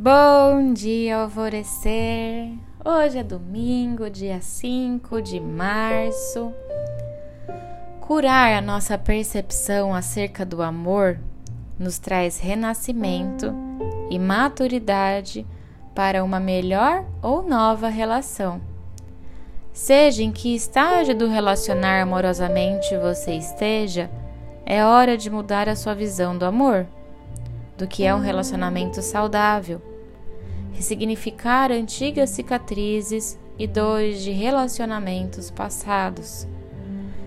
Bom dia, alvorecer! Hoje é domingo, dia 5 de março. Curar a nossa percepção acerca do amor nos traz renascimento e maturidade para uma melhor ou nova relação. Seja em que estágio do relacionar amorosamente você esteja, é hora de mudar a sua visão do amor do que é um relacionamento saudável, ressignificar antigas cicatrizes e dores de relacionamentos passados,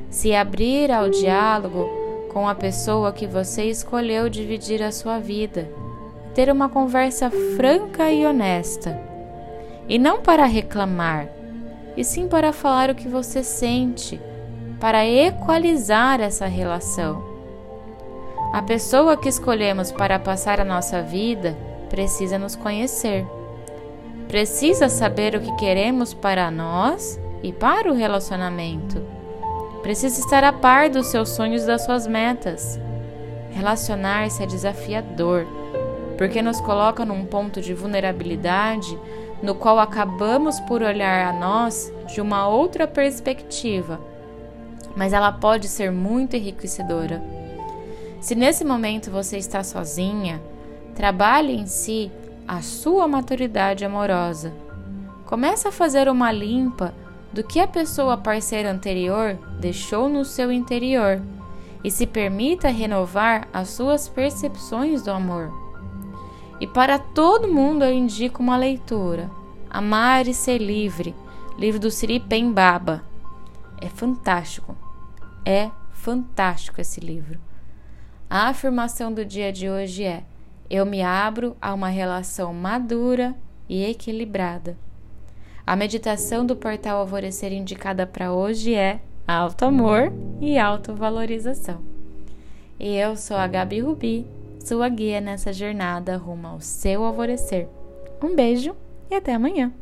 se abrir ao diálogo com a pessoa que você escolheu dividir a sua vida, ter uma conversa franca e honesta, e não para reclamar, e sim para falar o que você sente, para equalizar essa relação a pessoa que escolhemos para passar a nossa vida precisa nos conhecer. Precisa saber o que queremos para nós e para o relacionamento. Precisa estar a par dos seus sonhos e das suas metas. Relacionar-se é desafiador, porque nos coloca num ponto de vulnerabilidade no qual acabamos por olhar a nós de uma outra perspectiva, mas ela pode ser muito enriquecedora. Se nesse momento você está sozinha, trabalhe em si a sua maturidade amorosa. Comece a fazer uma limpa do que a pessoa parceira anterior deixou no seu interior e se permita renovar as suas percepções do amor. E para todo mundo eu indico uma leitura: Amar e Ser Livre, livro do Siri Pembaba. É fantástico. É fantástico esse livro. A afirmação do dia de hoje é: eu me abro a uma relação madura e equilibrada. A meditação do portal Alvorecer indicada para hoje é alto amor e autovalorização. E eu sou a Gabi Rubi, sua guia nessa jornada rumo ao seu alvorecer. Um beijo e até amanhã!